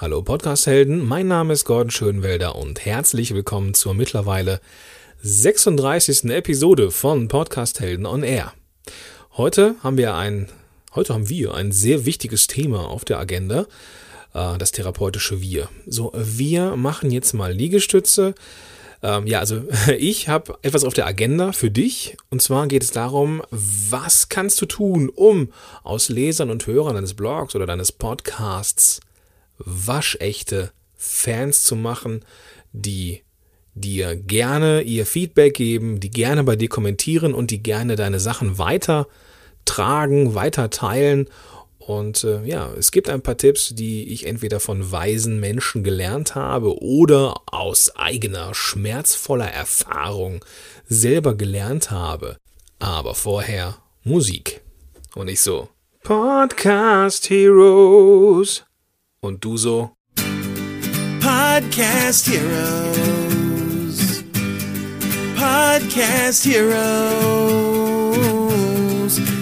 Hallo Podcast-Helden, mein Name ist Gordon Schönwelder und herzlich willkommen zur mittlerweile 36. Episode von Podcast-Helden on Air. Heute haben wir ein, heute haben wir ein sehr wichtiges Thema auf der Agenda, äh, das therapeutische Wir. So, wir machen jetzt mal Liegestütze. Ähm, ja, also ich habe etwas auf der Agenda für dich. Und zwar geht es darum, was kannst du tun, um aus Lesern und Hörern deines Blogs oder deines Podcasts waschechte Fans zu machen, die dir gerne ihr Feedback geben, die gerne bei dir kommentieren und die gerne deine Sachen weiter tragen, weiter teilen. Und äh, ja, es gibt ein paar Tipps, die ich entweder von weisen Menschen gelernt habe oder aus eigener schmerzvoller Erfahrung selber gelernt habe. Aber vorher Musik. Und ich so, Podcast Heroes. Und du so? Podcast Heroes. Podcast Heroes.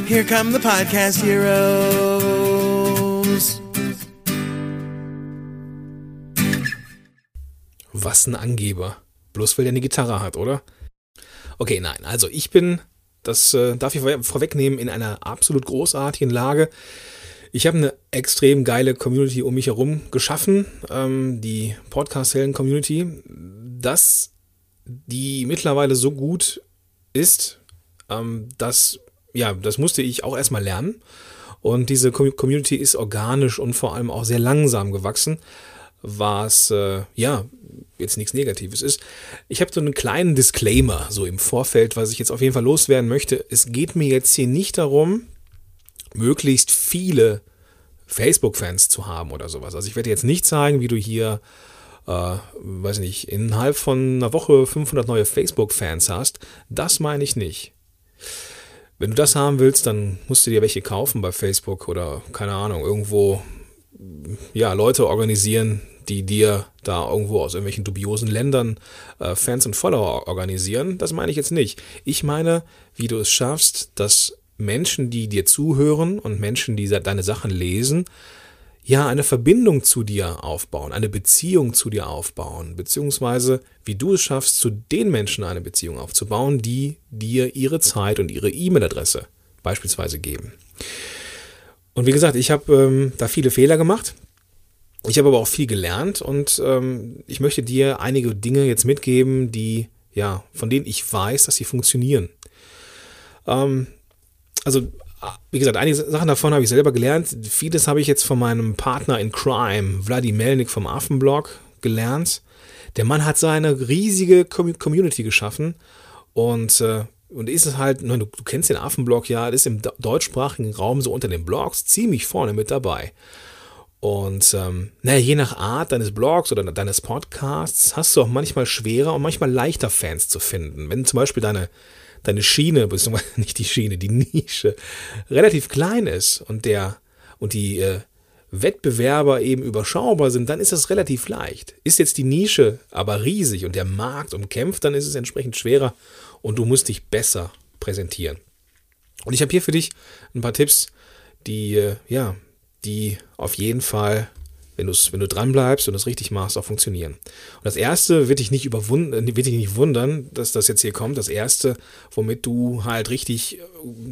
Here come the Podcast Heroes. Was ein Angeber. Bloß weil der eine Gitarre hat, oder? Okay, nein. Also ich bin, das äh, darf ich vorwegnehmen, in einer absolut großartigen Lage. Ich habe eine extrem geile Community um mich herum geschaffen, ähm, die Podcast-Helden-Community, dass die mittlerweile so gut ist, ähm, dass, ja, das musste ich auch erstmal lernen. Und diese Community ist organisch und vor allem auch sehr langsam gewachsen, was, äh, ja, jetzt nichts Negatives ist. Ich habe so einen kleinen Disclaimer so im Vorfeld, was ich jetzt auf jeden Fall loswerden möchte. Es geht mir jetzt hier nicht darum, möglichst viele Facebook-Fans zu haben oder sowas. Also ich werde jetzt nicht zeigen, wie du hier, äh, weiß nicht, innerhalb von einer Woche 500 neue Facebook-Fans hast. Das meine ich nicht. Wenn du das haben willst, dann musst du dir welche kaufen bei Facebook oder keine Ahnung, irgendwo ja, Leute organisieren, die dir da irgendwo aus irgendwelchen dubiosen Ländern äh, Fans und Follower organisieren. Das meine ich jetzt nicht. Ich meine, wie du es schaffst, dass Menschen, die dir zuhören und Menschen, die deine Sachen lesen, ja, eine Verbindung zu dir aufbauen, eine Beziehung zu dir aufbauen, beziehungsweise wie du es schaffst, zu den Menschen eine Beziehung aufzubauen, die dir ihre Zeit und ihre E-Mail-Adresse beispielsweise geben. Und wie gesagt, ich habe ähm, da viele Fehler gemacht. Ich habe aber auch viel gelernt und ähm, ich möchte dir einige Dinge jetzt mitgeben, die, ja, von denen ich weiß, dass sie funktionieren. Ähm, also wie gesagt, einige Sachen davon habe ich selber gelernt. Vieles habe ich jetzt von meinem Partner in Crime, Vladi Melnik vom Affenblog, gelernt. Der Mann hat seine riesige Community geschaffen und, äh, und ist es halt, du, du kennst den Affenblog ja, ist im deutschsprachigen Raum so unter den Blogs ziemlich vorne mit dabei. Und ähm, naja, je nach Art deines Blogs oder deines Podcasts hast du auch manchmal schwerer und manchmal leichter Fans zu finden. Wenn zum Beispiel deine deine Schiene, nicht die Schiene, die Nische relativ klein ist und der und die äh, Wettbewerber eben überschaubar sind, dann ist das relativ leicht. Ist jetzt die Nische aber riesig und der Markt umkämpft, dann ist es entsprechend schwerer und du musst dich besser präsentieren. Und ich habe hier für dich ein paar Tipps, die äh, ja, die auf jeden Fall wenn, du's, wenn du dran bleibst und es richtig machst, auch funktionieren. Und das erste wird dich nicht überwunden, äh, wird dich nicht wundern, dass das jetzt hier kommt. Das erste, womit du halt richtig äh,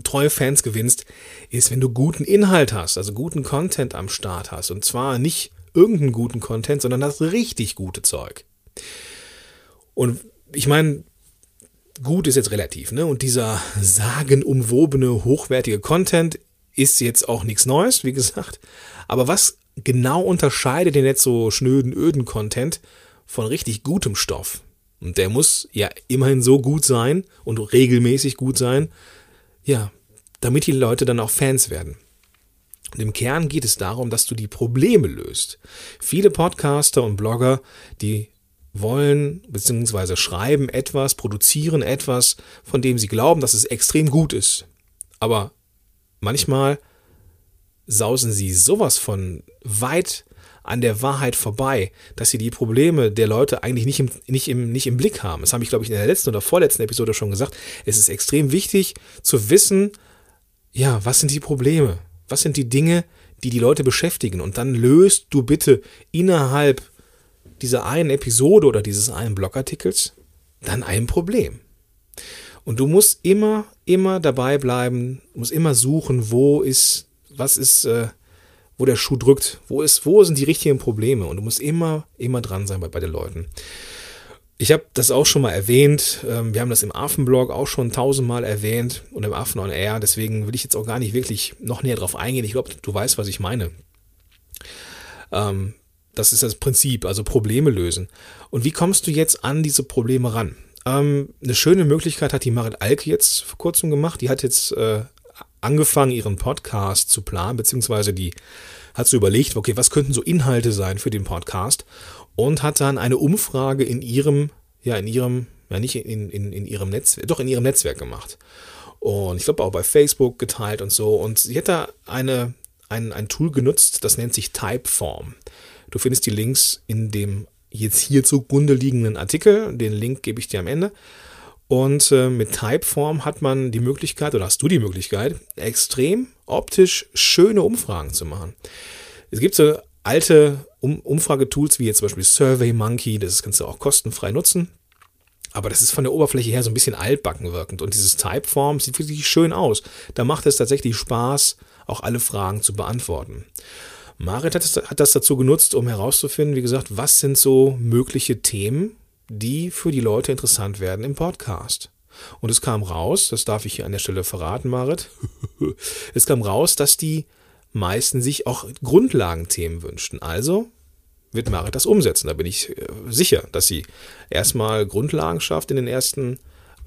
treue Fans gewinnst, ist, wenn du guten Inhalt hast, also guten Content am Start hast. Und zwar nicht irgendeinen guten Content, sondern das richtig gute Zeug. Und ich meine, gut ist jetzt relativ, ne? Und dieser sagenumwobene, hochwertige Content ist jetzt auch nichts Neues, wie gesagt. Aber was genau unterscheidet den jetzt so schnöden, öden Content von richtig gutem Stoff. Und der muss ja immerhin so gut sein und regelmäßig gut sein, ja, damit die Leute dann auch Fans werden. Und im Kern geht es darum, dass du die Probleme löst. Viele Podcaster und Blogger, die wollen bzw. schreiben etwas, produzieren etwas, von dem sie glauben, dass es extrem gut ist. Aber manchmal sausen sie sowas von weit an der Wahrheit vorbei, dass sie die Probleme der Leute eigentlich nicht im, nicht im, nicht im Blick haben. Das habe ich, glaube ich, in der letzten oder vorletzten Episode schon gesagt. Es ist extrem wichtig zu wissen, ja, was sind die Probleme? Was sind die Dinge, die die Leute beschäftigen. Und dann löst du bitte innerhalb dieser einen Episode oder dieses einen Blogartikels dann ein Problem. Und du musst immer, immer dabei bleiben, musst immer suchen, wo ist, was ist, äh, wo der Schuh drückt, wo ist, wo sind die richtigen Probleme. Und du musst immer, immer dran sein bei, bei den Leuten. Ich habe das auch schon mal erwähnt. Ähm, wir haben das im Affenblog auch schon tausendmal erwähnt und im Affen on Air. Deswegen will ich jetzt auch gar nicht wirklich noch näher drauf eingehen. Ich glaube, du weißt, was ich meine. Ähm, das ist das Prinzip, also Probleme lösen. Und wie kommst du jetzt an diese Probleme ran? Ähm, eine schöne Möglichkeit hat die Marit Alke jetzt vor kurzem gemacht. Die hat jetzt äh, angefangen, ihren Podcast zu planen, beziehungsweise die hat so überlegt, okay, was könnten so Inhalte sein für den Podcast? Und hat dann eine Umfrage in ihrem, ja, in ihrem, ja, nicht in, in, in ihrem Netzwerk, doch in ihrem Netzwerk gemacht. Und ich glaube auch bei Facebook geteilt und so. Und sie hat da eine, ein, ein Tool genutzt, das nennt sich Typeform. Du findest die Links in dem jetzt hier zugrunde liegenden Artikel. Den Link gebe ich dir am Ende. Und äh, mit Typeform hat man die Möglichkeit, oder hast du die Möglichkeit, extrem optisch schöne Umfragen zu machen. Es gibt so alte um Umfragetools wie jetzt zum Beispiel SurveyMonkey, das kannst du auch kostenfrei nutzen. Aber das ist von der Oberfläche her so ein bisschen altbacken wirkend. Und dieses Typeform sieht wirklich schön aus. Da macht es tatsächlich Spaß, auch alle Fragen zu beantworten. Marit hat, es, hat das dazu genutzt, um herauszufinden, wie gesagt, was sind so mögliche Themen, die für die Leute interessant werden im Podcast. Und es kam raus, das darf ich hier an der Stelle verraten, Marit, es kam raus, dass die meisten sich auch Grundlagenthemen wünschten. Also wird Marit das umsetzen. Da bin ich äh, sicher, dass sie erstmal Grundlagen schafft in den ersten,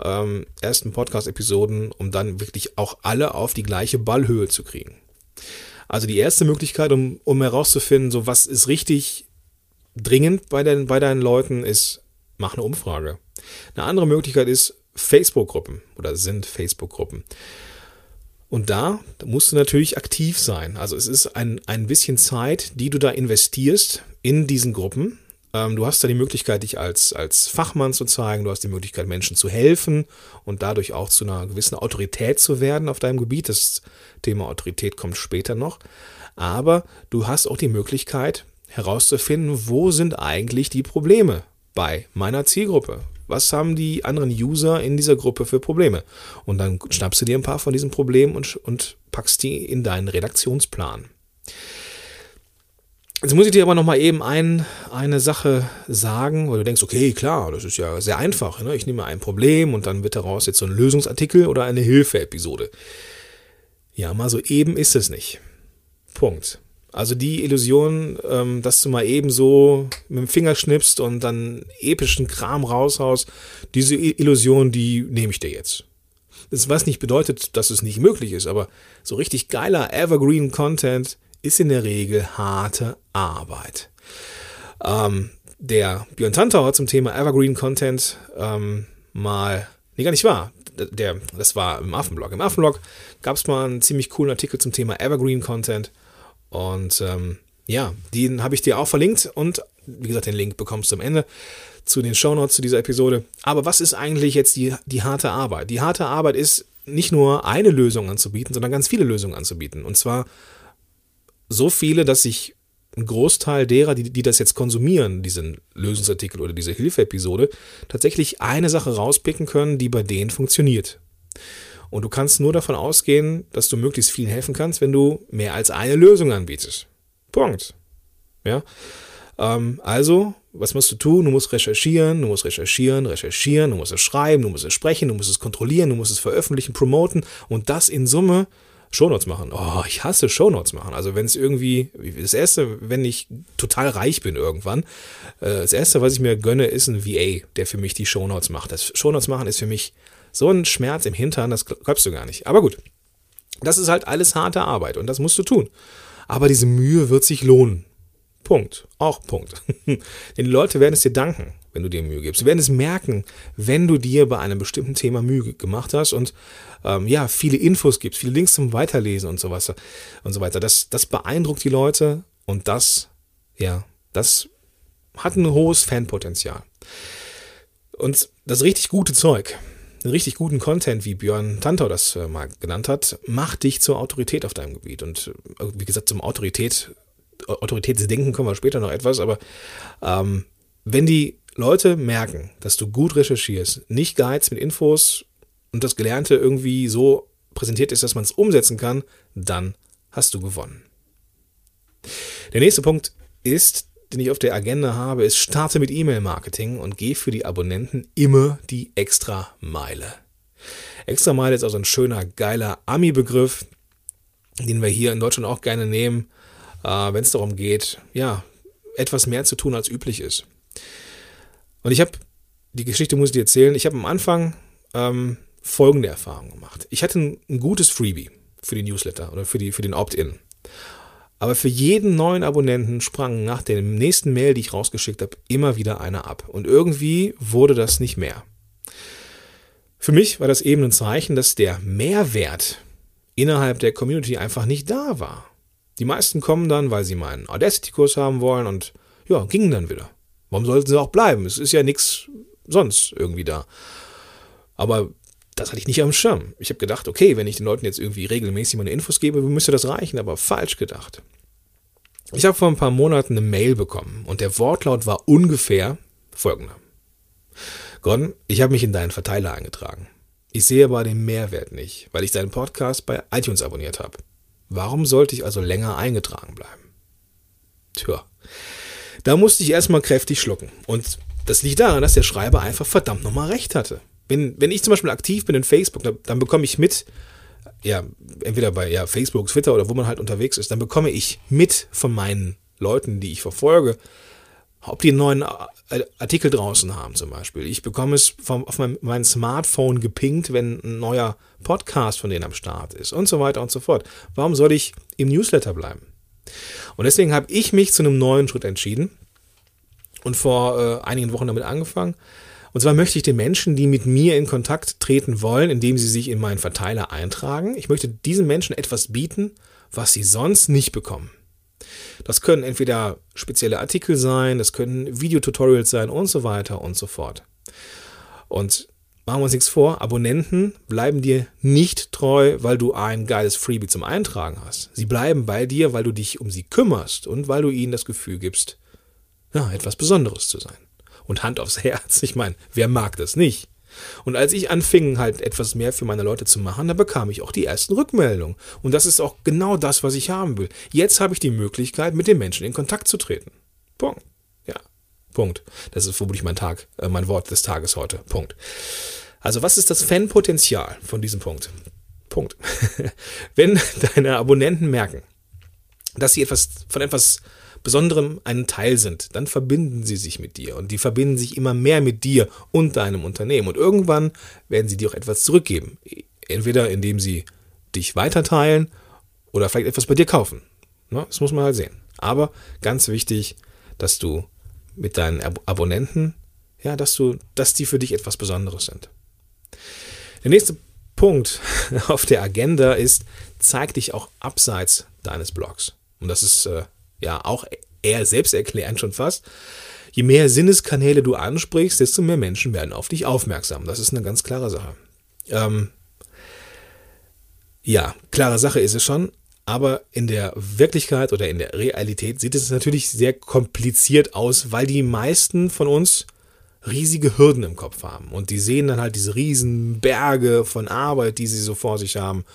ähm, ersten Podcast-Episoden, um dann wirklich auch alle auf die gleiche Ballhöhe zu kriegen. Also die erste Möglichkeit, um, um herauszufinden, so was ist richtig dringend bei, den, bei deinen Leuten, ist, mach eine Umfrage. Eine andere Möglichkeit ist Facebook-Gruppen oder sind Facebook-Gruppen. Und da musst du natürlich aktiv sein. Also es ist ein, ein bisschen Zeit, die du da investierst in diesen Gruppen. Ähm, du hast da die Möglichkeit, dich als, als Fachmann zu zeigen, du hast die Möglichkeit, Menschen zu helfen und dadurch auch zu einer gewissen Autorität zu werden auf deinem Gebiet. Das Thema Autorität kommt später noch. Aber du hast auch die Möglichkeit herauszufinden, wo sind eigentlich die Probleme bei meiner Zielgruppe? Was haben die anderen User in dieser Gruppe für Probleme? Und dann schnappst du dir ein paar von diesen Problemen und, und packst die in deinen Redaktionsplan. Jetzt muss ich dir aber noch mal eben ein, eine Sache sagen, weil du denkst, okay, klar, das ist ja sehr einfach. Ne? Ich nehme ein Problem und dann wird daraus jetzt so ein Lösungsartikel oder eine Hilfeepisode. Ja, mal so eben ist es nicht. Punkt. Also die Illusion, ähm, dass du mal eben so mit dem Finger schnippst und dann epischen Kram raushaust, diese Illusion, die nehme ich dir jetzt. Das was nicht bedeutet, dass es nicht möglich ist, aber so richtig geiler Evergreen Content ist in der Regel harte Arbeit. Ähm, der Björn Tantau hat zum Thema Evergreen Content ähm, mal, nee, gar nicht wahr. Der, das war im Affenblog. Im Affenblog gab es mal einen ziemlich coolen Artikel zum Thema Evergreen Content. Und ähm, ja, den habe ich dir auch verlinkt und wie gesagt, den Link bekommst du am Ende zu den Shownotes zu dieser Episode. Aber was ist eigentlich jetzt die, die harte Arbeit? Die harte Arbeit ist nicht nur eine Lösung anzubieten, sondern ganz viele Lösungen anzubieten. Und zwar so viele, dass sich ein Großteil derer, die, die das jetzt konsumieren, diesen Lösungsartikel oder diese Hilfeepisode, tatsächlich eine Sache rauspicken können, die bei denen funktioniert. Und du kannst nur davon ausgehen, dass du möglichst vielen helfen kannst, wenn du mehr als eine Lösung anbietest. Punkt. Ja. Ähm, also, was musst du tun? Du musst recherchieren, du musst recherchieren, recherchieren, du musst es schreiben, du musst es sprechen, du musst es kontrollieren, du musst es veröffentlichen, promoten und das in Summe Shownotes machen. Oh, ich hasse Shownotes machen. Also wenn es irgendwie, das erste, wenn ich total reich bin irgendwann, äh, das erste, was ich mir gönne, ist ein VA, der für mich die Shownotes macht. Das Shownotes machen ist für mich so ein Schmerz im Hintern, das glaubst du gar nicht. Aber gut, das ist halt alles harte Arbeit und das musst du tun. Aber diese Mühe wird sich lohnen. Punkt. Auch Punkt. Denn die Leute werden es dir danken, wenn du dir Mühe gibst. Sie werden es merken, wenn du dir bei einem bestimmten Thema Mühe gemacht hast und ähm, ja, viele Infos gibst, viele Links zum Weiterlesen und so weiter und so weiter. Das, das beeindruckt die Leute und das, ja, das hat ein hohes Fanpotenzial. Und das richtig gute Zeug, richtig guten Content, wie Björn Tantau das äh, mal genannt hat, macht dich zur Autorität auf deinem Gebiet. Und äh, wie gesagt, zum Autorität, Autoritätsdenken kommen wir später noch etwas, aber ähm, wenn die Leute merken, dass du gut recherchierst, nicht geheizt mit Infos und das Gelernte irgendwie so präsentiert ist, dass man es umsetzen kann, dann hast du gewonnen. Der nächste Punkt ist, den ich auf der Agenda habe, ist starte mit E-Mail-Marketing und geh für die Abonnenten immer die extra Meile. Extra Meile ist also ein schöner, geiler Ami-Begriff, den wir hier in Deutschland auch gerne nehmen, äh, wenn es darum geht, ja, etwas mehr zu tun als üblich ist. Und ich habe, die Geschichte muss ich dir erzählen, ich habe am Anfang ähm, folgende Erfahrung gemacht. Ich hatte ein, ein gutes Freebie für die Newsletter oder für, die, für den Opt-in. Aber für jeden neuen Abonnenten sprang nach dem nächsten Mail, die ich rausgeschickt habe, immer wieder einer ab. Und irgendwie wurde das nicht mehr. Für mich war das eben ein Zeichen, dass der Mehrwert innerhalb der Community einfach nicht da war. Die meisten kommen dann, weil sie meinen Audacity-Kurs haben wollen und ja, gingen dann wieder. Warum sollten sie auch bleiben? Es ist ja nichts sonst irgendwie da. Aber das hatte ich nicht am Schirm. Ich habe gedacht, okay, wenn ich den Leuten jetzt irgendwie regelmäßig meine Infos gebe, müsste das reichen, aber falsch gedacht. Ich habe vor ein paar Monaten eine Mail bekommen und der Wortlaut war ungefähr folgender. Gordon, ich habe mich in deinen Verteiler eingetragen. Ich sehe aber den Mehrwert nicht, weil ich deinen Podcast bei iTunes abonniert habe. Warum sollte ich also länger eingetragen bleiben? Tja, da musste ich erstmal kräftig schlucken. Und das liegt daran, dass der Schreiber einfach verdammt nochmal recht hatte. Wenn, wenn ich zum Beispiel aktiv bin in Facebook, dann, dann bekomme ich mit, ja, entweder bei ja, Facebook, Twitter oder wo man halt unterwegs ist, dann bekomme ich mit von meinen Leuten, die ich verfolge, ob die einen neuen Artikel draußen haben zum Beispiel. Ich bekomme es vom, auf mein, mein Smartphone gepinkt, wenn ein neuer Podcast von denen am Start ist und so weiter und so fort. Warum soll ich im Newsletter bleiben? Und deswegen habe ich mich zu einem neuen Schritt entschieden und vor äh, einigen Wochen damit angefangen. Und zwar möchte ich den Menschen, die mit mir in Kontakt treten wollen, indem sie sich in meinen Verteiler eintragen, ich möchte diesen Menschen etwas bieten, was sie sonst nicht bekommen. Das können entweder spezielle Artikel sein, das können Videotutorials sein und so weiter und so fort. Und machen wir uns nichts vor, Abonnenten bleiben dir nicht treu, weil du ein geiles Freebie zum Eintragen hast. Sie bleiben bei dir, weil du dich um sie kümmerst und weil du ihnen das Gefühl gibst, ja, etwas Besonderes zu sein. Und Hand aufs Herz, ich meine, wer mag das nicht? Und als ich anfing, halt etwas mehr für meine Leute zu machen, da bekam ich auch die ersten Rückmeldungen. Und das ist auch genau das, was ich haben will. Jetzt habe ich die Möglichkeit, mit den Menschen in Kontakt zu treten. Punkt. Ja. Punkt. Das ist vermutlich mein Tag, äh, mein Wort des Tages heute. Punkt. Also, was ist das Fanpotenzial von diesem Punkt? Punkt. Wenn deine Abonnenten merken, dass sie etwas von etwas Besonderem einen Teil sind, dann verbinden sie sich mit dir und die verbinden sich immer mehr mit dir und deinem Unternehmen und irgendwann werden sie dir auch etwas zurückgeben. Entweder indem sie dich weiterteilen oder vielleicht etwas bei dir kaufen. Ne, das muss man halt sehen. Aber ganz wichtig, dass du mit deinen Abonnenten, ja, dass du, dass die für dich etwas Besonderes sind. Der nächste Punkt auf der Agenda ist, zeig dich auch abseits deines Blogs. Und das ist äh, ja auch eher selbsterklärend schon fast. Je mehr Sinneskanäle du ansprichst, desto mehr Menschen werden auf dich aufmerksam. Das ist eine ganz klare Sache. Ähm, ja, klare Sache ist es schon, aber in der Wirklichkeit oder in der Realität sieht es natürlich sehr kompliziert aus, weil die meisten von uns riesige Hürden im Kopf haben und die sehen dann halt diese riesen Berge von Arbeit, die sie so vor sich haben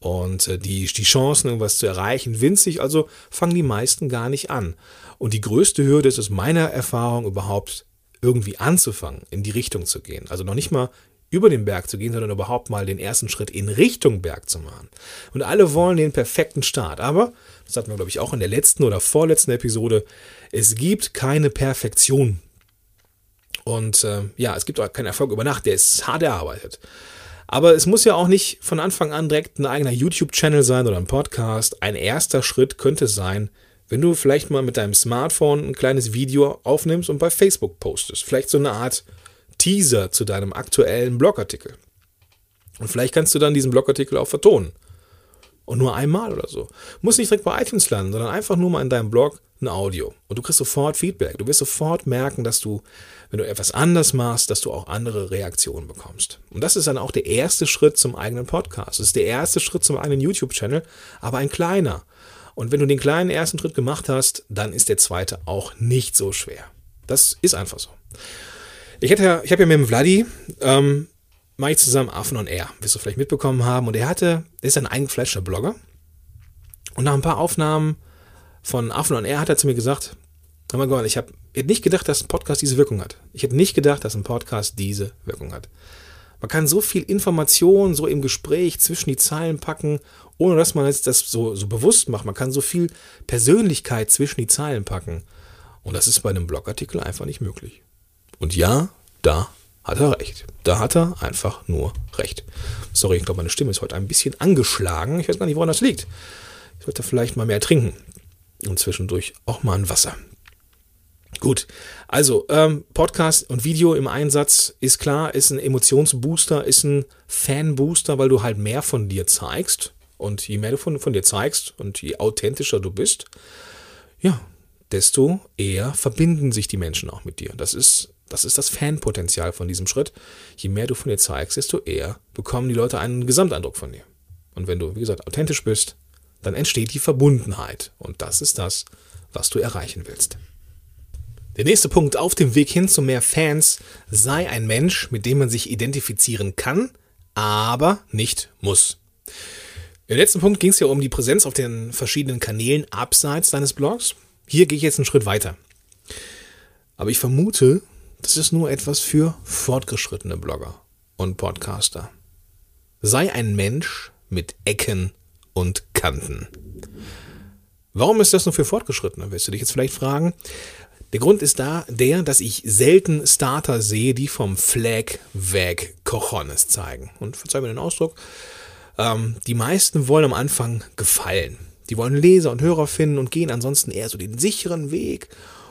und äh, die, die Chancen, irgendwas zu erreichen, winzig, also fangen die meisten gar nicht an. Und die größte Hürde ist es meiner Erfahrung überhaupt irgendwie anzufangen, in die Richtung zu gehen. Also noch nicht mal über den Berg zu gehen, sondern überhaupt mal den ersten Schritt in Richtung Berg zu machen. Und alle wollen den perfekten Start. Aber, das hatten wir, glaube ich, auch in der letzten oder vorletzten Episode, es gibt keine Perfektion. Und äh, ja, es gibt auch keinen Erfolg über Nacht, der ist hart erarbeitet. Aber es muss ja auch nicht von Anfang an direkt ein eigener YouTube-Channel sein oder ein Podcast. Ein erster Schritt könnte sein, wenn du vielleicht mal mit deinem Smartphone ein kleines Video aufnimmst und bei Facebook postest. Vielleicht so eine Art Teaser zu deinem aktuellen Blogartikel. Und vielleicht kannst du dann diesen Blogartikel auch vertonen. Und nur einmal oder so. Muss nicht direkt bei iTunes landen, sondern einfach nur mal in deinem Blog ein Audio und du kriegst sofort Feedback. Du wirst sofort merken, dass du, wenn du etwas anders machst, dass du auch andere Reaktionen bekommst. Und das ist dann auch der erste Schritt zum eigenen Podcast. Das ist der erste Schritt zum eigenen YouTube-Channel, aber ein kleiner. Und wenn du den kleinen ersten Schritt gemacht hast, dann ist der zweite auch nicht so schwer. Das ist einfach so. Ich, hätte ich habe ja mit dem Vladi, ähm, mache ich zusammen Affen on Air, wirst du vielleicht mitbekommen haben. Und er hatte, er ist ein eingefleischter Blogger. Und nach ein paar Aufnahmen von Affen on Air hat er zu mir gesagt, hör mal, ich habe hätte nicht gedacht, dass ein Podcast diese Wirkung hat. Ich hätte nicht gedacht, dass ein Podcast diese Wirkung hat. Man kann so viel Information so im Gespräch zwischen die Zeilen packen, ohne dass man jetzt das so, so bewusst macht. Man kann so viel Persönlichkeit zwischen die Zeilen packen. Und das ist bei einem Blogartikel einfach nicht möglich. Und ja, da hat er recht. Da hat er einfach nur recht. Sorry, ich glaube, meine Stimme ist heute ein bisschen angeschlagen. Ich weiß gar nicht, woran das liegt. Ich sollte vielleicht mal mehr trinken. Und zwischendurch auch mal ein Wasser. Gut, also ähm, Podcast und Video im Einsatz ist klar, ist ein Emotionsbooster, ist ein Fanbooster, weil du halt mehr von dir zeigst. Und je mehr du von, von dir zeigst und je authentischer du bist, ja, desto eher verbinden sich die Menschen auch mit dir. Das ist, das ist das Fanpotenzial von diesem Schritt. Je mehr du von dir zeigst, desto eher bekommen die Leute einen Gesamteindruck von dir. Und wenn du, wie gesagt, authentisch bist, dann entsteht die Verbundenheit. Und das ist das, was du erreichen willst. Der nächste Punkt auf dem Weg hin zu mehr Fans sei ein Mensch, mit dem man sich identifizieren kann, aber nicht muss. Im letzten Punkt ging es ja um die Präsenz auf den verschiedenen Kanälen abseits deines Blogs. Hier gehe ich jetzt einen Schritt weiter. Aber ich vermute, das ist nur etwas für fortgeschrittene Blogger und Podcaster. Sei ein Mensch mit Ecken und Kanten. Warum ist das nur für Fortgeschrittene, wirst du dich jetzt vielleicht fragen. Der Grund ist da der, dass ich selten Starter sehe, die vom Flag weg Cojones zeigen. Und verzeih mir den Ausdruck, ähm, die meisten wollen am Anfang gefallen. Die wollen Leser und Hörer finden und gehen ansonsten eher so den sicheren Weg.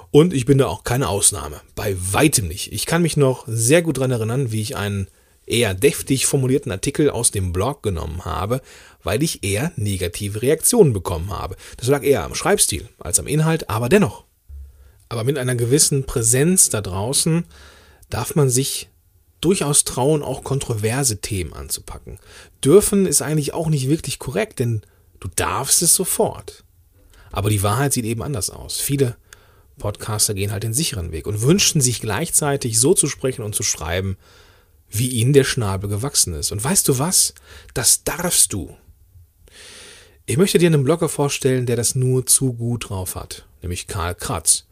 Und ich bin da auch keine Ausnahme. Bei weitem nicht. Ich kann mich noch sehr gut daran erinnern, wie ich einen eher deftig formulierten Artikel aus dem Blog genommen habe, weil ich eher negative Reaktionen bekommen habe. Das lag eher am Schreibstil als am Inhalt, aber dennoch. Aber mit einer gewissen Präsenz da draußen darf man sich durchaus trauen, auch kontroverse Themen anzupacken. Dürfen ist eigentlich auch nicht wirklich korrekt, denn du darfst es sofort. Aber die Wahrheit sieht eben anders aus. Viele Podcaster gehen halt den sicheren Weg und wünschen sich gleichzeitig so zu sprechen und zu schreiben, wie ihnen der Schnabel gewachsen ist. Und weißt du was? Das darfst du. Ich möchte dir einen Blogger vorstellen, der das nur zu gut drauf hat, nämlich Karl Kratz.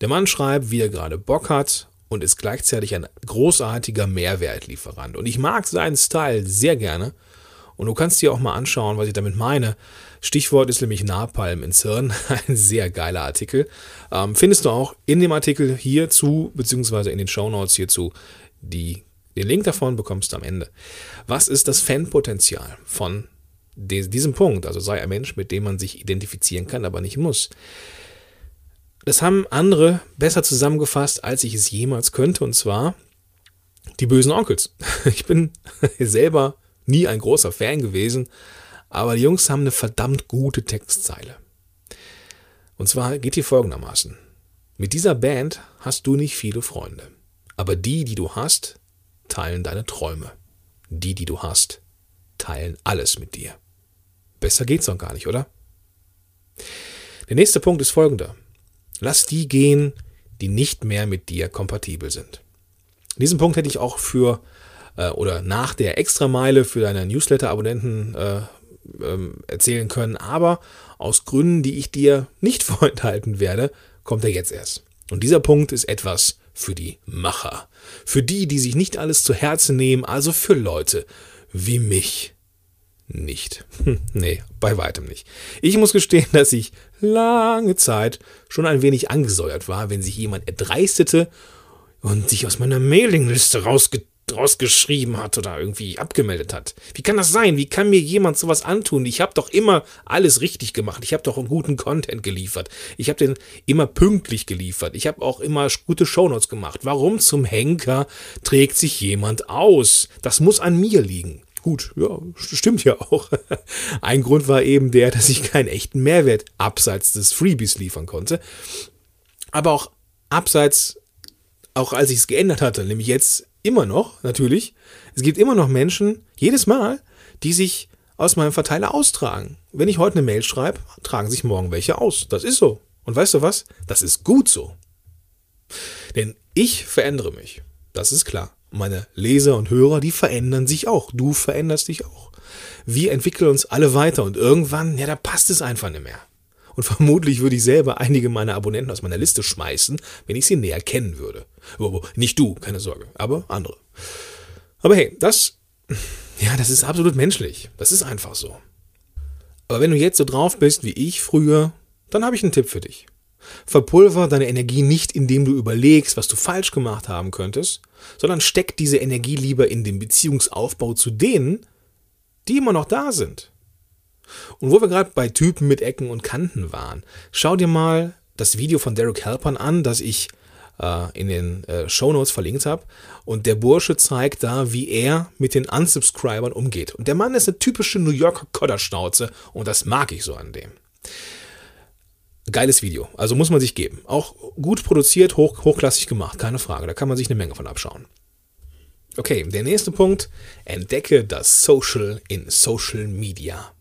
Der Mann schreibt, wie er gerade Bock hat und ist gleichzeitig ein großartiger Mehrwertlieferant. Und ich mag seinen Style sehr gerne. Und du kannst dir auch mal anschauen, was ich damit meine. Stichwort ist nämlich Napalm ins Hirn. Ein sehr geiler Artikel. Ähm, findest du auch in dem Artikel hierzu, beziehungsweise in den Shownotes hierzu, die, den Link davon bekommst du am Ende. Was ist das Fanpotenzial von diesem Punkt? Also sei ein Mensch, mit dem man sich identifizieren kann, aber nicht muss. Das haben andere besser zusammengefasst, als ich es jemals könnte, und zwar die bösen Onkels. Ich bin selber nie ein großer Fan gewesen, aber die Jungs haben eine verdammt gute Textzeile. Und zwar geht die folgendermaßen. Mit dieser Band hast du nicht viele Freunde, aber die, die du hast, teilen deine Träume. Die, die du hast, teilen alles mit dir. Besser geht's doch gar nicht, oder? Der nächste Punkt ist folgender. Lass die gehen, die nicht mehr mit dir kompatibel sind. Diesen Punkt hätte ich auch für äh, oder nach der Extrameile für deine Newsletter-Abonnenten äh, ähm, erzählen können, aber aus Gründen, die ich dir nicht vorenthalten werde, kommt er jetzt erst. Und dieser Punkt ist etwas für die Macher, für die, die sich nicht alles zu Herzen nehmen, also für Leute wie mich nicht. Hm, nee, bei weitem nicht. Ich muss gestehen, dass ich lange Zeit schon ein wenig angesäuert war, wenn sich jemand erdreistete und sich aus meiner Mailingliste rausge rausgeschrieben hat oder irgendwie abgemeldet hat. Wie kann das sein? Wie kann mir jemand sowas antun? Ich habe doch immer alles richtig gemacht. Ich habe doch einen guten Content geliefert. Ich habe den immer pünktlich geliefert. Ich habe auch immer gute Shownotes gemacht. Warum zum Henker trägt sich jemand aus? Das muss an mir liegen. Gut, ja, stimmt ja auch. Ein Grund war eben der, dass ich keinen echten Mehrwert abseits des Freebies liefern konnte. Aber auch abseits, auch als ich es geändert hatte, nämlich jetzt immer noch, natürlich, es gibt immer noch Menschen, jedes Mal, die sich aus meinem Verteiler austragen. Wenn ich heute eine Mail schreibe, tragen sich morgen welche aus. Das ist so. Und weißt du was? Das ist gut so. Denn ich verändere mich. Das ist klar. Meine Leser und Hörer, die verändern sich auch. Du veränderst dich auch. Wir entwickeln uns alle weiter und irgendwann, ja, da passt es einfach nicht mehr. Und vermutlich würde ich selber einige meiner Abonnenten aus meiner Liste schmeißen, wenn ich sie näher kennen würde. Nicht du, keine Sorge, aber andere. Aber hey, das, ja, das ist absolut menschlich. Das ist einfach so. Aber wenn du jetzt so drauf bist wie ich früher, dann habe ich einen Tipp für dich. Verpulver deine Energie nicht, indem du überlegst, was du falsch gemacht haben könntest, sondern steck diese Energie lieber in den Beziehungsaufbau zu denen, die immer noch da sind. Und wo wir gerade bei Typen mit Ecken und Kanten waren, schau dir mal das Video von Derek Halpern an, das ich äh, in den äh, Show Notes verlinkt habe. Und der Bursche zeigt da, wie er mit den Unsubscribern umgeht. Und der Mann ist eine typische New Yorker Kodderschnauze und das mag ich so an dem. Geiles Video, also muss man sich geben. Auch gut produziert, hoch, hochklassig gemacht, keine Frage. Da kann man sich eine Menge von abschauen. Okay, der nächste Punkt. Entdecke das Social in Social Media.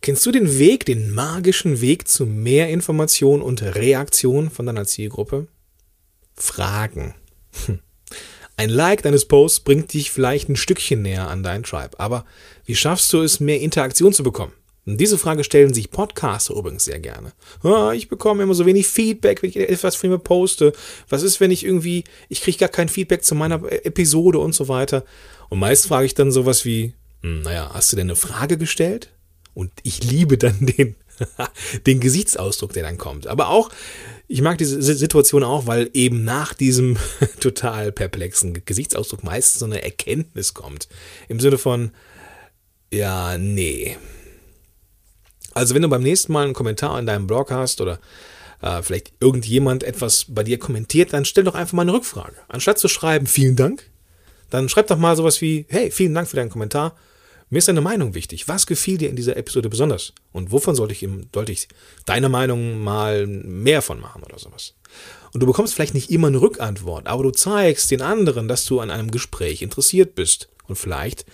Kennst du den Weg, den magischen Weg zu mehr Information und Reaktion von deiner Zielgruppe? Fragen. Hm. Ein Like deines Posts bringt dich vielleicht ein Stückchen näher an deinen Tribe, aber wie schaffst du es, mehr Interaktion zu bekommen? Diese Frage stellen sich Podcaster übrigens sehr gerne. Oh, ich bekomme immer so wenig Feedback, wenn ich etwas von mir poste. Was ist, wenn ich irgendwie, ich kriege gar kein Feedback zu meiner Episode und so weiter. Und meist frage ich dann sowas wie, hm, naja, hast du denn eine Frage gestellt? Und ich liebe dann den, den Gesichtsausdruck, der dann kommt. Aber auch, ich mag diese Situation auch, weil eben nach diesem total perplexen Gesichtsausdruck meistens so eine Erkenntnis kommt. Im Sinne von, ja, nee, also wenn du beim nächsten Mal einen Kommentar in deinem Blog hast oder äh, vielleicht irgendjemand etwas bei dir kommentiert, dann stell doch einfach mal eine Rückfrage. Anstatt zu schreiben, vielen Dank, dann schreib doch mal sowas wie, hey, vielen Dank für deinen Kommentar. Mir ist deine Meinung wichtig. Was gefiel dir in dieser Episode besonders? Und wovon sollte ich, sollte ich deine Meinung mal mehr von machen oder sowas? Und du bekommst vielleicht nicht immer eine Rückantwort, aber du zeigst den anderen, dass du an einem Gespräch interessiert bist. Und vielleicht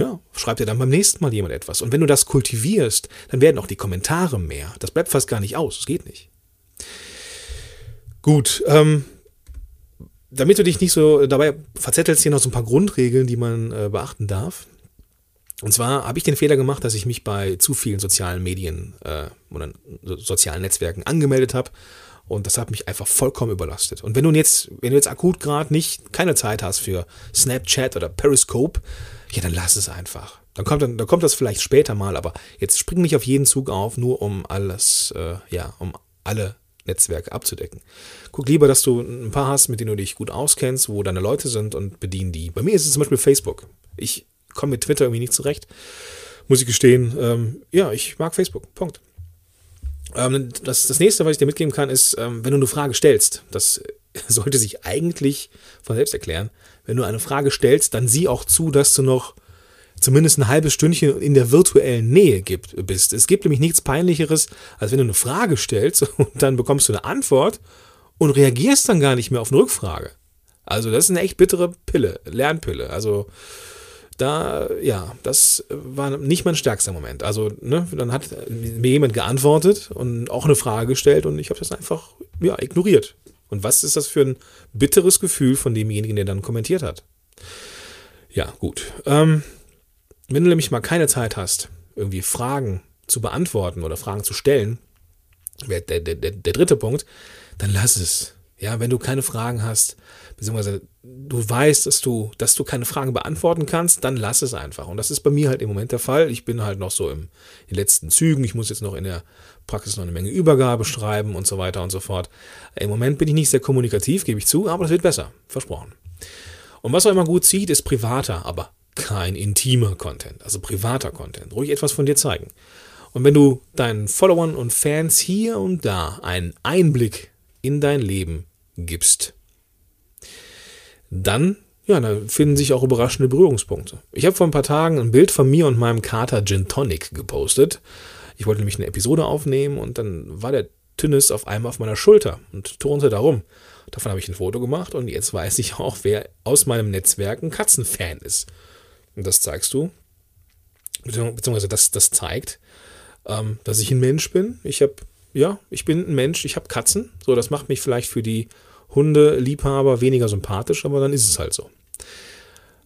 ja, schreibt dir dann beim nächsten Mal jemand etwas. Und wenn du das kultivierst, dann werden auch die Kommentare mehr. Das bleibt fast gar nicht aus. Das geht nicht. Gut, ähm, damit du dich nicht so dabei verzettelst, hier noch so ein paar Grundregeln, die man äh, beachten darf. Und zwar habe ich den Fehler gemacht, dass ich mich bei zu vielen sozialen Medien äh, oder sozialen Netzwerken angemeldet habe. Und das hat mich einfach vollkommen überlastet. Und wenn du jetzt, wenn du jetzt akut gerade nicht keine Zeit hast für Snapchat oder Periscope, ja, dann lass es einfach. Dann kommt, dann, dann kommt das vielleicht später mal, aber jetzt spring nicht auf jeden Zug auf, nur um alles, äh, ja, um alle Netzwerke abzudecken. Guck lieber, dass du ein paar hast, mit denen du dich gut auskennst, wo deine Leute sind und bedien die. Bei mir ist es zum Beispiel Facebook. Ich komme mit Twitter irgendwie nicht zurecht, muss ich gestehen. Ähm, ja, ich mag Facebook. Punkt. Ähm, das, das nächste, was ich dir mitgeben kann, ist, ähm, wenn du eine Frage stellst, das sollte sich eigentlich von selbst erklären, wenn du eine Frage stellst, dann sieh auch zu, dass du noch zumindest ein halbes Stündchen in der virtuellen Nähe gibt, bist. Es gibt nämlich nichts Peinlicheres, als wenn du eine Frage stellst und dann bekommst du eine Antwort und reagierst dann gar nicht mehr auf eine Rückfrage. Also das ist eine echt bittere Pille, Lernpille. Also da, ja, das war nicht mein stärkster Moment. Also, ne, dann hat mir jemand geantwortet und auch eine Frage gestellt und ich habe das einfach, ja, ignoriert. Und was ist das für ein bitteres Gefühl von demjenigen, der dann kommentiert hat? Ja, gut. Ähm, wenn du nämlich mal keine Zeit hast, irgendwie Fragen zu beantworten oder Fragen zu stellen, der, der, der, der dritte Punkt, dann lass es. Ja, wenn du keine Fragen hast, beziehungsweise du weißt, dass du, dass du keine Fragen beantworten kannst, dann lass es einfach. Und das ist bei mir halt im Moment der Fall. Ich bin halt noch so im, in den letzten Zügen. Ich muss jetzt noch in der Praxis noch eine Menge Übergabe schreiben und so weiter und so fort. Im Moment bin ich nicht sehr kommunikativ, gebe ich zu, aber das wird besser. Versprochen. Und was auch immer gut zieht, ist privater, aber kein intimer Content. Also privater Content. Ruhig etwas von dir zeigen. Und wenn du deinen Followern und Fans hier und da einen Einblick in dein Leben gibst, dann ja, da finden sich auch überraschende Berührungspunkte. Ich habe vor ein paar Tagen ein Bild von mir und meinem Kater Gin Tonic gepostet. Ich wollte nämlich eine Episode aufnehmen und dann war der Tünnes auf einmal auf meiner Schulter und turnte da rum. Davon habe ich ein Foto gemacht und jetzt weiß ich auch, wer aus meinem Netzwerk ein Katzenfan ist. Und das zeigst du, beziehungsweise das, das zeigt, ähm, dass ich ein Mensch bin. Ich habe, ja, ich bin ein Mensch, ich habe Katzen. So, das macht mich vielleicht für die Hundeliebhaber weniger sympathisch, aber dann ist es halt so.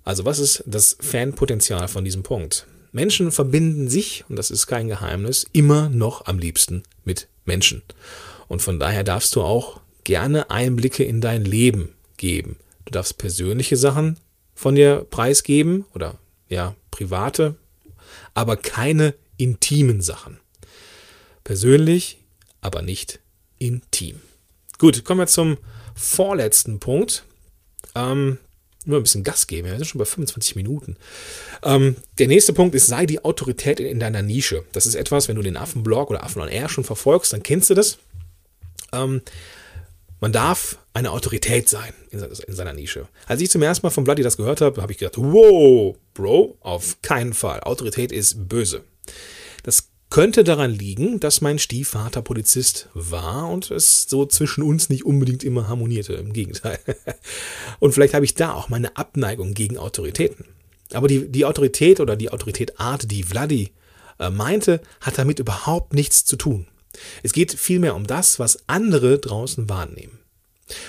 Also, was ist das Fanpotenzial von diesem Punkt? Menschen verbinden sich, und das ist kein Geheimnis, immer noch am liebsten mit Menschen. Und von daher darfst du auch gerne Einblicke in dein Leben geben. Du darfst persönliche Sachen von dir preisgeben oder ja, private, aber keine intimen Sachen. Persönlich, aber nicht intim. Gut, kommen wir zum vorletzten Punkt. Ähm, nur ein bisschen Gas geben. Wir sind schon bei 25 Minuten. Ähm, der nächste Punkt ist, sei die Autorität in, in, deiner Nische. Das ist etwas, wenn du den Affenblog oder Affen on Air schon verfolgst, dann kennst du das. Ähm, man darf eine Autorität sein in, in, seiner Nische. Als ich zum ersten Mal von Bloody das gehört habe, habe ich gedacht, wow, Bro, auf keinen Fall. Autorität ist böse. Das könnte daran liegen, dass mein Stiefvater Polizist war und es so zwischen uns nicht unbedingt immer harmonierte. Im Gegenteil. Und vielleicht habe ich da auch meine Abneigung gegen Autoritäten. Aber die, die Autorität oder die Autorität-Art, die Vladi äh, meinte, hat damit überhaupt nichts zu tun. Es geht vielmehr um das, was andere draußen wahrnehmen.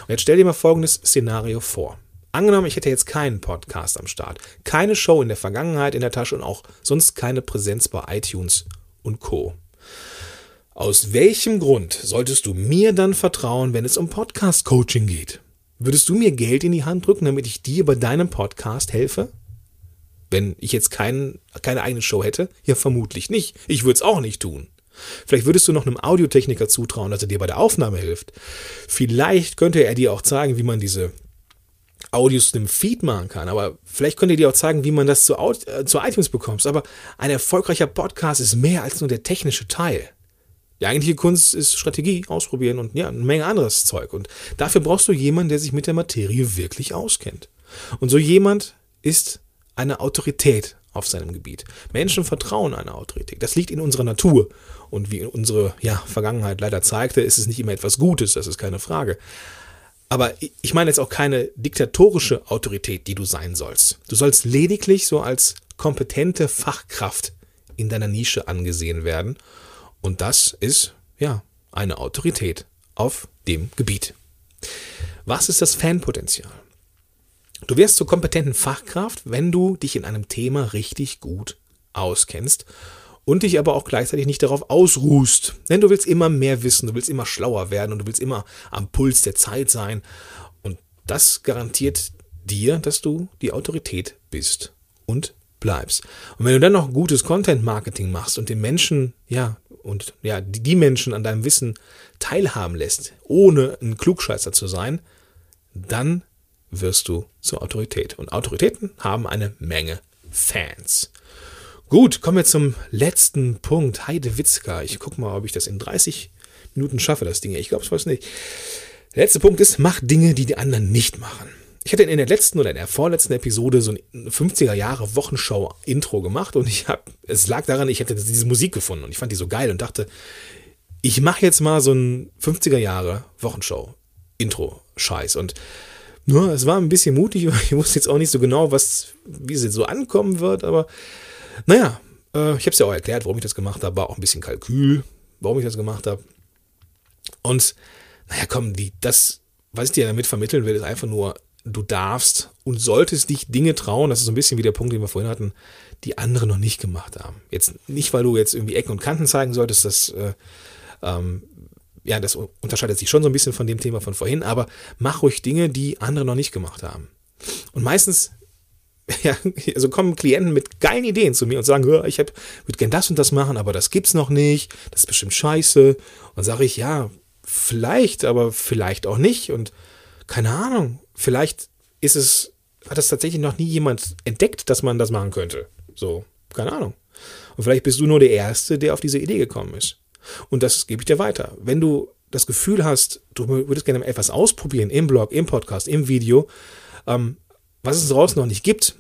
Und jetzt stell dir mal folgendes Szenario vor. Angenommen, ich hätte jetzt keinen Podcast am Start, keine Show in der Vergangenheit in der Tasche und auch sonst keine Präsenz bei iTunes und Co. Aus welchem Grund solltest du mir dann vertrauen, wenn es um Podcast-Coaching geht? Würdest du mir Geld in die Hand drücken, damit ich dir bei deinem Podcast helfe? Wenn ich jetzt kein, keine eigene Show hätte? Ja, vermutlich nicht. Ich würde es auch nicht tun. Vielleicht würdest du noch einem Audiotechniker zutrauen, dass er dir bei der Aufnahme hilft. Vielleicht könnte er dir auch zeigen, wie man diese Audios in einem Feed machen kann. Aber vielleicht könnt ihr dir auch zeigen, wie man das zu, äh, zu iTunes bekommt. Aber ein erfolgreicher Podcast ist mehr als nur der technische Teil. Die eigentliche Kunst ist Strategie, ausprobieren und ja, eine Menge anderes Zeug. Und dafür brauchst du jemanden, der sich mit der Materie wirklich auskennt. Und so jemand ist eine Autorität auf seinem Gebiet. Menschen vertrauen einer Autorität. Das liegt in unserer Natur. Und wie unsere ja, Vergangenheit leider zeigte, ist es nicht immer etwas Gutes, das ist keine Frage. Aber ich meine jetzt auch keine diktatorische Autorität, die du sein sollst. Du sollst lediglich so als kompetente Fachkraft in deiner Nische angesehen werden. Und das ist, ja, eine Autorität auf dem Gebiet. Was ist das Fanpotenzial? Du wirst zur kompetenten Fachkraft, wenn du dich in einem Thema richtig gut auskennst und dich aber auch gleichzeitig nicht darauf ausruhst. Denn du willst immer mehr wissen, du willst immer schlauer werden und du willst immer am Puls der Zeit sein. Und das garantiert dir, dass du die Autorität bist und bleibst. Und wenn du dann noch gutes Content Marketing machst und den Menschen, ja, und ja, die Menschen an deinem Wissen teilhaben lässt, ohne ein Klugscheißer zu sein, dann wirst du zur Autorität. Und Autoritäten haben eine Menge Fans. Gut, kommen wir zum letzten Punkt. Heide Witzka. Ich gucke mal, ob ich das in 30 Minuten schaffe, das Ding. Ich glaube es weiß nicht. Der letzte Punkt ist, mach Dinge, die die anderen nicht machen. Ich hatte in der letzten oder in der vorletzten Episode so ein 50er Jahre Wochenschau Intro gemacht und ich habe, es lag daran, ich hätte diese Musik gefunden und ich fand die so geil und dachte, ich mache jetzt mal so ein 50er Jahre Wochenschau Intro Scheiß und nur, es war ein bisschen mutig, ich wusste jetzt auch nicht so genau, was, wie es jetzt so ankommen wird, aber naja, äh, ich habe es ja auch erklärt, warum ich das gemacht habe. War auch ein bisschen Kalkül, warum ich das gemacht habe. Und naja, komm, die, das, was ich dir damit vermitteln will, ist einfach nur, du darfst und solltest dich Dinge trauen, das ist so ein bisschen wie der Punkt, den wir vorhin hatten, die andere noch nicht gemacht haben. Jetzt nicht, weil du jetzt irgendwie Ecken und Kanten zeigen solltest, das, äh, ähm, ja, das unterscheidet sich schon so ein bisschen von dem Thema von vorhin, aber mach ruhig Dinge, die andere noch nicht gemacht haben. Und meistens ja, also kommen Klienten mit geilen Ideen zu mir und sagen, ich würde gern das und das machen, aber das gibt's noch nicht, das ist bestimmt scheiße. Und sage ich, ja, vielleicht, aber vielleicht auch nicht. Und keine Ahnung, vielleicht ist es, hat das tatsächlich noch nie jemand entdeckt, dass man das machen könnte. So, keine Ahnung. Und vielleicht bist du nur der Erste, der auf diese Idee gekommen ist. Und das gebe ich dir weiter. Wenn du das Gefühl hast, du würdest gerne etwas ausprobieren im Blog, im Podcast, im Video, ähm, was es draußen noch nicht gibt,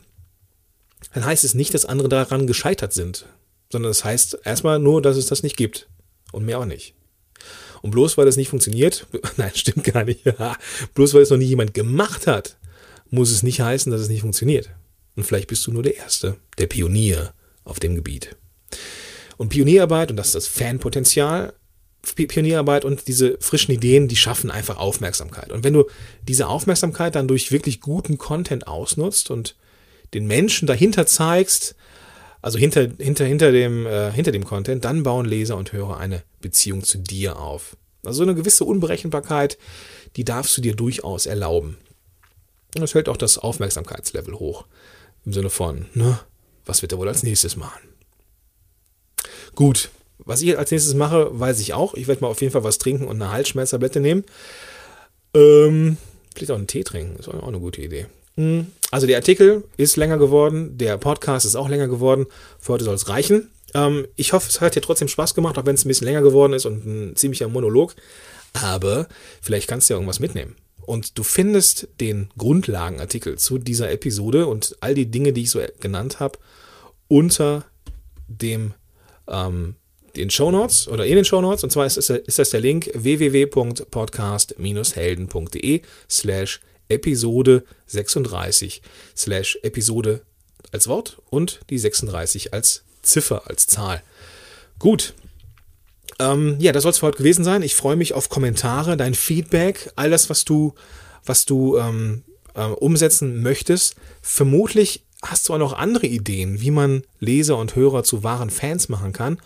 dann heißt es nicht, dass andere daran gescheitert sind, sondern das heißt erstmal nur, dass es das nicht gibt und mehr auch nicht. Und bloß weil das nicht funktioniert, nein, stimmt gar nicht, bloß weil es noch nie jemand gemacht hat, muss es nicht heißen, dass es nicht funktioniert. Und vielleicht bist du nur der Erste, der Pionier auf dem Gebiet. Und Pionierarbeit, und das ist das Fanpotenzial, Pionierarbeit und diese frischen Ideen, die schaffen einfach Aufmerksamkeit. Und wenn du diese Aufmerksamkeit dann durch wirklich guten Content ausnutzt und den Menschen dahinter zeigst, also hinter, hinter, hinter, dem, äh, hinter dem Content, dann bauen Leser und Hörer eine Beziehung zu dir auf. Also eine gewisse Unberechenbarkeit, die darfst du dir durchaus erlauben. Und das hält auch das Aufmerksamkeitslevel hoch. Im Sinne von, ne, was wird er wohl als nächstes machen? Gut, was ich als nächstes mache, weiß ich auch. Ich werde mal auf jeden Fall was trinken und eine Halsschmerztablette nehmen. Ähm, vielleicht auch einen Tee trinken, ist auch eine gute Idee. Hm, also der Artikel ist länger geworden, der Podcast ist auch länger geworden. Für heute soll es reichen. Ähm, ich hoffe, es hat dir trotzdem Spaß gemacht, auch wenn es ein bisschen länger geworden ist und ein ziemlicher Monolog. Aber vielleicht kannst du ja irgendwas mitnehmen. Und du findest den Grundlagenartikel zu dieser Episode und all die Dinge, die ich so genannt habe, unter dem ähm, den Show Notes oder in den Show Notes. Und zwar ist, ist das der Link www.podcast-helden.de slash Episode 36 slash Episode als Wort und die 36 als Ziffer, als Zahl. Gut. Ähm, ja, das soll es für heute gewesen sein. Ich freue mich auf Kommentare, dein Feedback, all das, was du, was du ähm, äh, umsetzen möchtest. Vermutlich hast du auch noch andere Ideen, wie man Leser und Hörer zu wahren Fans machen kann.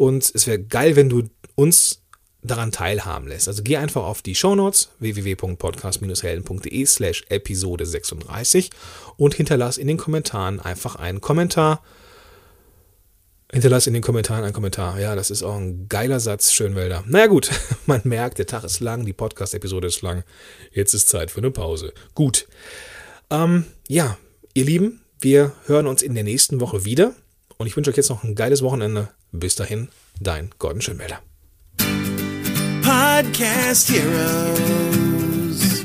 Und es wäre geil, wenn du uns daran teilhaben lässt. Also geh einfach auf die Shownotes www.podcast-helden.de slash Episode 36 und hinterlass in den Kommentaren einfach einen Kommentar. Hinterlass in den Kommentaren einen Kommentar. Ja, das ist auch ein geiler Satz, Schönwälder. Naja gut, man merkt, der Tag ist lang, die Podcast-Episode ist lang. Jetzt ist Zeit für eine Pause. Gut. Ähm, ja, ihr Lieben, wir hören uns in der nächsten Woche wieder. Und ich wünsche euch jetzt noch ein geiles Wochenende. Bis dahin, dein Gordon Schönmelder. Podcast Heroes.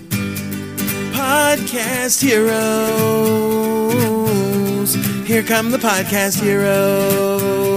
Podcast Heroes. Here come the Podcast Heroes.